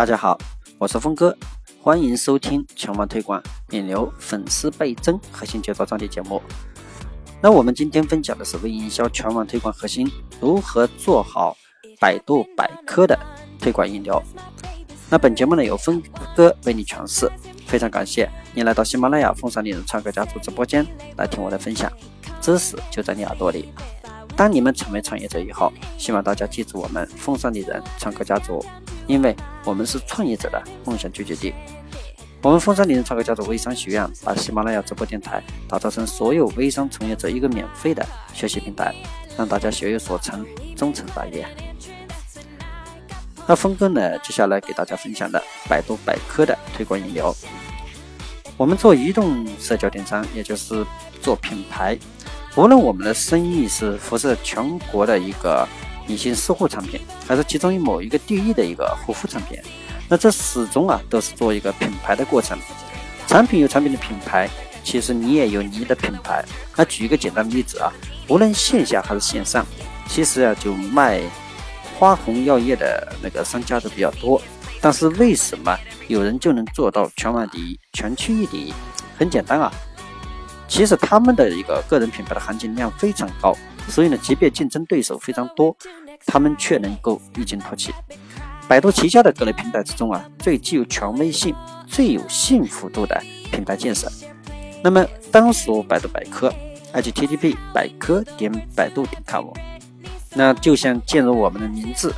大家好，我是峰哥，欢迎收听全网推广引流粉丝倍增核心解说专题节目。那我们今天分享的是微营销全网推广核心，如何做好百度百科的推广引流。那本节目呢由峰哥为你诠释，非常感谢你来到喜马拉雅风尚丽人创客家族直播间来听我的分享，知识就在你耳朵里。当你们成为创业者以后，希望大家记住我们风尚丽人创客家族，因为我们是创业者的梦想聚集地。我们风尚丽人创客家族微商学院把喜马拉雅直播电台打造成所有微商从业者一个免费的学习平台，让大家学有所成，终成大业。那峰哥呢，接下来给大家分享的百度百科的推广引流。我们做移动社交电商，也就是做品牌。无论我们的生意是辐射全国的一个隐形私护产品，还是集中于某一个地域的一个护肤产品，那这始终啊都是做一个品牌的过程。产品有产品的品牌，其实你也有你的品牌。那举一个简单的例子啊，无论线下还是线上，其实啊就卖花红药业的那个商家都比较多。但是为什么有人就能做到全网第一、全区域第一？很简单啊。其实他们的一个个人品牌的含金量非常高，所以呢，即便竞争对手非常多，他们却能够异军突起。百度旗下的各类平台之中啊，最具有权威性、最有幸福度的品牌建设，那么当属百度百科，http 百科点百度点 com。那就像进入我们的名字，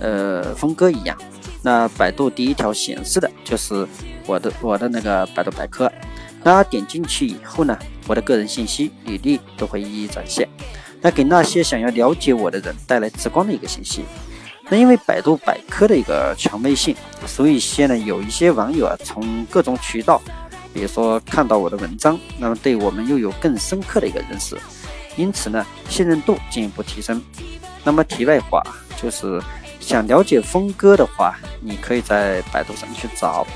呃，峰哥一样，那百度第一条显示的就是我的我的那个百度百科。那点进去以后呢，我的个人信息、履历都会一一展现，那给那些想要了解我的人带来直观的一个信息。那因为百度百科的一个权威性，所以现在有一些网友啊，从各种渠道，比如说看到我的文章，那么对我们又有更深刻的一个认识，因此呢，信任度进一步提升。那么题外话，就是想了解峰哥的话，你可以在百度上去找。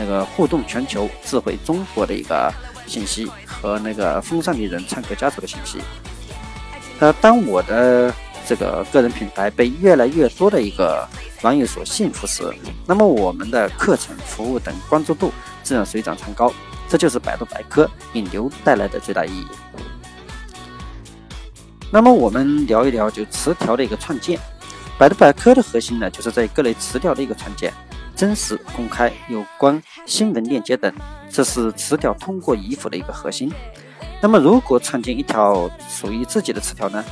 那个互动全球、智慧中国的一个信息和那个风尚丽人唱歌家族的信息。那当我的这个个人品牌被越来越多的一个网友所信服时，那么我们的课程、服务等关注度自然水涨船高。这就是百度百科引流带来的最大意义。那么我们聊一聊就词条的一个创建。百度百科的核心呢，就是在各类词条的一个创建。真实、公开、有关新闻链接等，这是词条通过依附的一个核心。那么，如果创建一条属于自己的词条呢？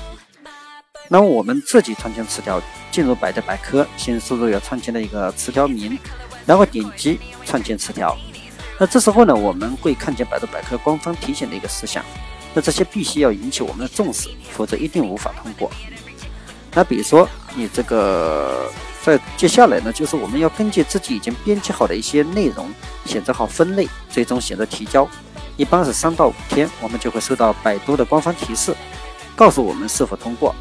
那我们自己创建词条，进入百度百科，先输入要创建的一个词条名，然后点击创建词条。那这时候呢，我们会看见百度百科官方提醒的一个事项。那这些必须要引起我们的重视，否则一定无法通过。那比如说，你这个。在接下来呢，就是我们要根据自己已经编辑好的一些内容，选择好分类，最终选择提交。一般是三到五天，我们就会收到百度的官方提示，告诉我们是否通过。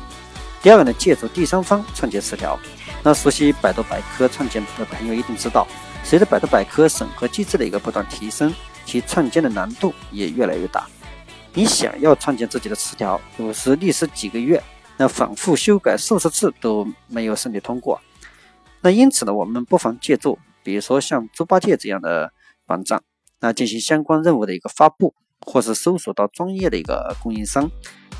第二个呢，借助第三方创建词条。那熟悉百度百科创建的朋友一定知道，随着百度百科审核机制的一个不断提升，其创建的难度也越来越大。你想要创建自己的词条，有时历时几个月，那反复修改数十次都没有顺利通过。那因此呢，我们不妨借助，比如说像猪八戒这样的网站，那进行相关任务的一个发布，或是搜索到专业的一个供应商，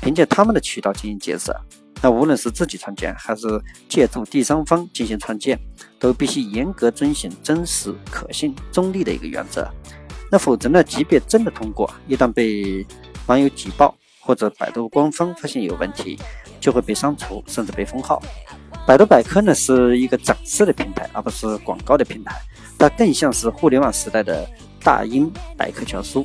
凭借他们的渠道进行建设。那无论是自己创建，还是借助第三方进行创建，都必须严格遵循真实、可信、中立的一个原则。那否则呢，即便真的通过，一旦被网友举报，或者百度官方发现有问题，就会被删除，甚至被封号。百度百科呢是一个展示的平台，而不是广告的平台，它更像是互联网时代的大英百科全书。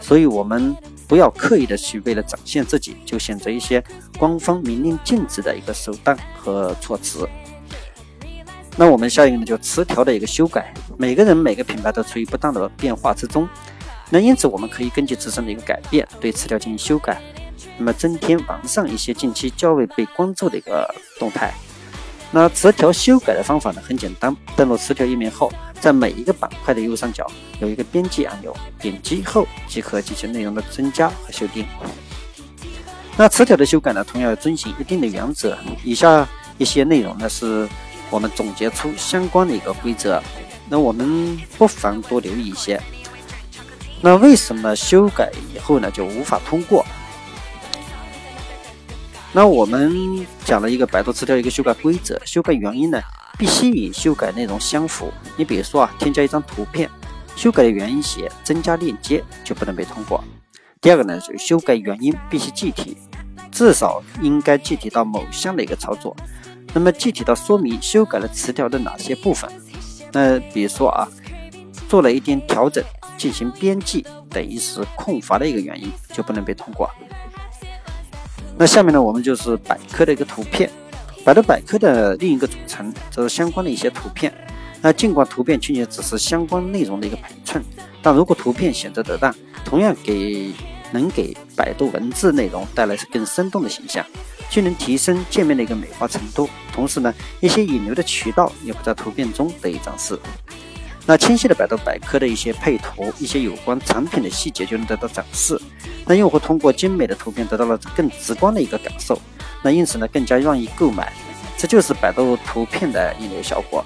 所以，我们不要刻意的去为了展现自己，就选择一些官方明令禁止的一个手段和措辞。那我们下一个呢，就词条的一个修改。每个人每个品牌都处于不断的变化之中，那因此我们可以根据自身的一个改变，对词条进行修改，那么增添完善一些近期较为被关注的一个动态。那词条修改的方法呢？很简单，登录词条页面后，在每一个板块的右上角有一个编辑按钮，点击后即可进行内容的增加和修订。那词条的修改呢，同样要遵循一定的原则。以下一些内容呢，是我们总结出相关的一个规则。那我们不妨多留意一些。那为什么修改以后呢就无法通过？那我们讲了一个百度词条一个修改规则，修改原因呢必须与修改内容相符。你比如说啊，添加一张图片，修改的原因写增加链接就不能被通过。第二个呢，是修改原因必须具体，至少应该具体到某项的一个操作。那么具体到说明修改了词条的哪些部分？那比如说啊，做了一点调整。进行编辑等于是空乏的一个原因，就不能被通过。那下面呢，我们就是百科的一个图片，百度百科的另一个组成，这是相关的一些图片。那尽管图片仅仅只是相关内容的一个陪衬，但如果图片选择得当，同样给能给百度文字内容带来更生动的形象，既能提升界面的一个美化程度，同时呢，一些引流的渠道也会在图片中得以展示。那清晰的百度百科的一些配图，一些有关产品的细节就能得到展示。那用户通过精美的图片得到了更直观的一个感受，那因此呢更加愿意购买。这就是百度图片的引流效果。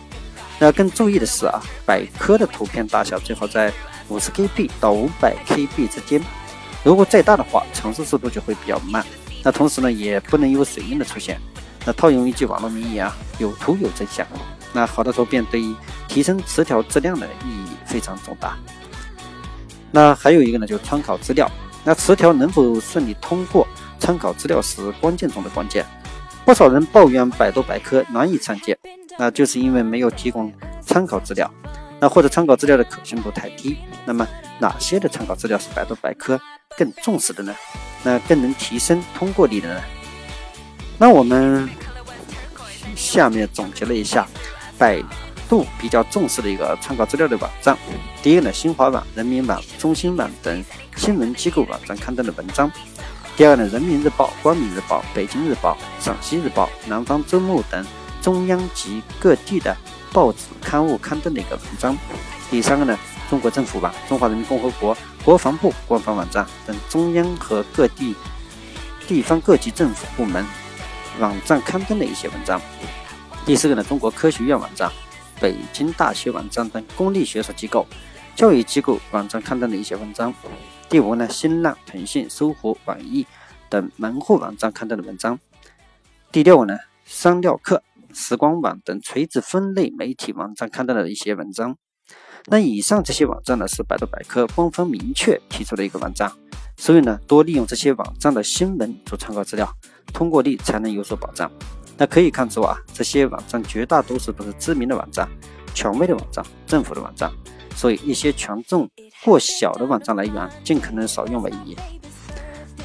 那更注意的是啊，百科的图片大小最好在五十 KB 到五百 KB 之间。如果再大的话，传输速度就会比较慢。那同时呢，也不能有水印的出现。那套用一句网络名言啊，有图有真相。那好的图片对于提升词条质量的意义非常重大。那还有一个呢，就是参考资料。那词条能否顺利通过，参考资料是关键中的关键。不少人抱怨百度百科难以创建，那就是因为没有提供参考资料，那或者参考资料的可信度太低。那么哪些的参考资料是百度百科更重视的呢？那更能提升通过率的呢？那我们下面总结了一下。百度比较重视的一个参考资料的网站，第一个呢，新华网、人民网、中新网等新闻机构网站刊登的文章；第二个呢，人民日报、光明日报、北京日报、陕西日报、南方周末等中央及各地的报纸刊物刊登的一个文章；第三个呢，中国政府网、中华人民共和国国防部官方网站等中央和各地地方各级政府部门网站刊登的一些文章。第四个呢，中国科学院网站、北京大学网站等公立学术机构、教育机构网站刊登的一些文章。第五呢，新浪、腾讯、搜狐、网易等门户网站刊登的文章。第六呢，商料课、时光网等垂直分类媒体网站刊登的一些文章。那以上这些网站呢，是百度百科官方明确提出的一个网站，所以呢，多利用这些网站的新闻做参考资料，通过率才能有所保障。那可以看出啊，这些网站绝大多数都是知名的网站、权威的网站、政府的网站，所以一些权重过小的网站来源尽可能少用为宜。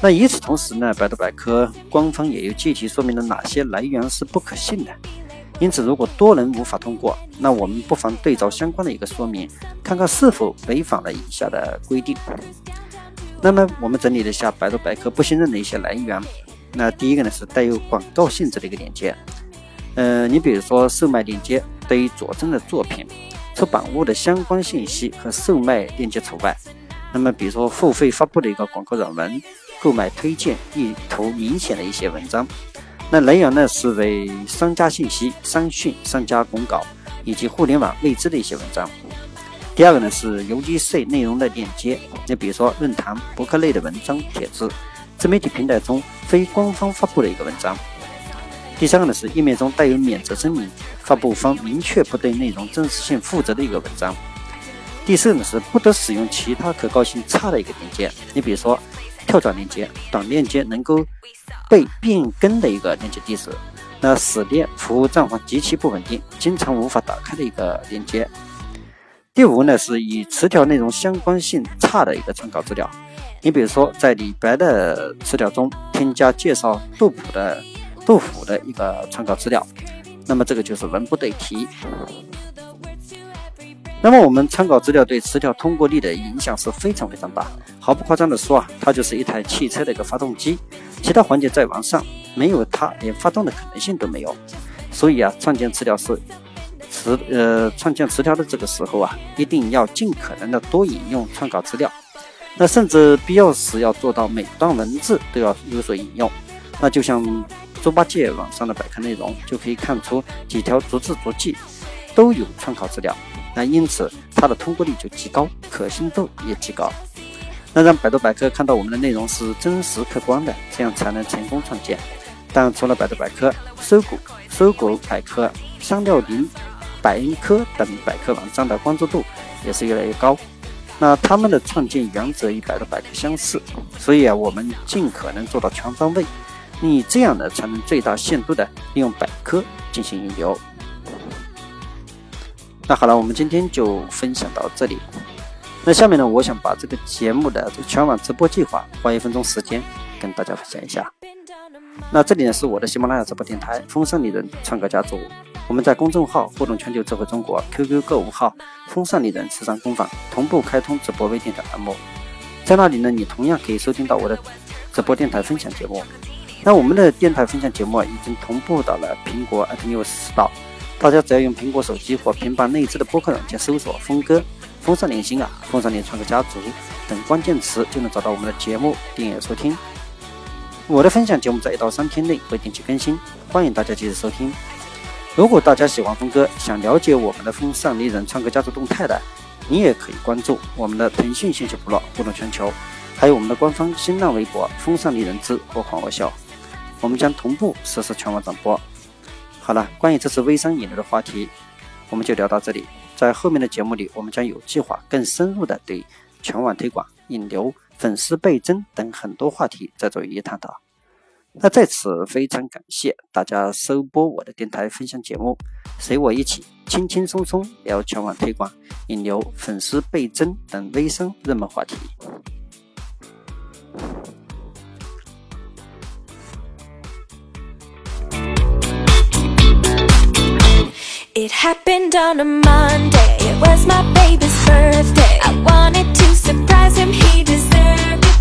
那与此同时呢，百度百科官方也有具体说明了哪些来源是不可信的。因此，如果多人无法通过，那我们不妨对照相关的一个说明，看看是否违反了以下的规定。那么，我们整理了一下百度百科不信任的一些来源。那第一个呢是带有广告性质的一个链接，呃，你比如说售卖链接对于佐证的作品、出版物的相关信息和售卖链接除外。那么比如说付费发布的一个广告软文、购买推荐意图明显的一些文章，那来源呢是为商家信息、商讯、商家公告以及互联网未知的一些文章。第二个呢是邮寄式内容的链接，你比如说论坛、博客类的文章帖子。自媒体平台中非官方发布的一个文章。第三个呢是页面中带有免责声明，发布方明确不对内容真实性负责的一个文章。第四呢是不得使用其他可靠性差的一个链接，你比如说跳转链接、短链接能够被变更的一个链接地址，那死链服务状况极其不稳定，经常无法打开的一个链接。第五呢是与词条内容相关性差的一个参考资料。你比如说，在李白的词条中添加介绍杜甫的杜甫的一个参考资料，那么这个就是文不对题。那么我们参考资料对词条通过率的影响是非常非常大。毫不夸张的说啊，它就是一台汽车的一个发动机，其他环节再完善，没有它连发动的可能性都没有。所以啊，创建词条是词呃创建词条的这个时候啊，一定要尽可能的多引用参考资料。那甚至必要时要做到每段文字都要有所引用。那就像猪八戒网上的百科内容，就可以看出几条逐字逐句都有参考资料，那因此它的通过率就极高，可信度也极高。那让百度百科看到我们的内容是真实客观的，这样才能成功创建。但除了百度百科、搜狗、搜狗百科、三六零、百科科等百科网站的关注度也是越来越高。那他们的创建原则与百度百科相似，所以啊，我们尽可能做到全方位。你这样呢，才能最大限度的利用百科进行引流。那好了，我们今天就分享到这里。那下面呢，我想把这个节目的这全网直播计划，花一分钟时间跟大家分享一下。那这里呢是我的喜马拉雅直播电台“风尚丽人创客家族”，我们在公众号“互动全球智慧中国 ”QQ 购物号“风尚丽人时尚工坊”同步开通直播微电台栏目，在那里呢，你同样可以收听到我的直播电台分享节目。那我们的电台分享节目，已经同步到了苹果 iTunes 道，大家只要用苹果手机或平板内置的播客软件搜索“峰哥”。风尚年薪啊，风尚联创客家族等关键词就能找到我们的节目订阅收听。我的分享节目在一到三天内会定期更新，欢迎大家继续收听。如果大家喜欢峰哥，想了解我们的风尚丽人唱歌家族动态的，你也可以关注我们的腾讯信息部落互动全球，还有我们的官方新浪微博风尚丽人之播狂我笑，我们将同步实施全网转播。好了，关于这次微商引流的话题，我们就聊到这里。在后面的节目里，我们将有计划、更深入的对全网推广、引流、粉丝倍增等很多话题再做一一探讨。那在此非常感谢大家收播我的电台分享节目随我一起轻轻松松聊全网推广引流粉丝倍增等微商热门话题 it happened on a mondayit was my baby's birthdayi wanted to surprise him he deserved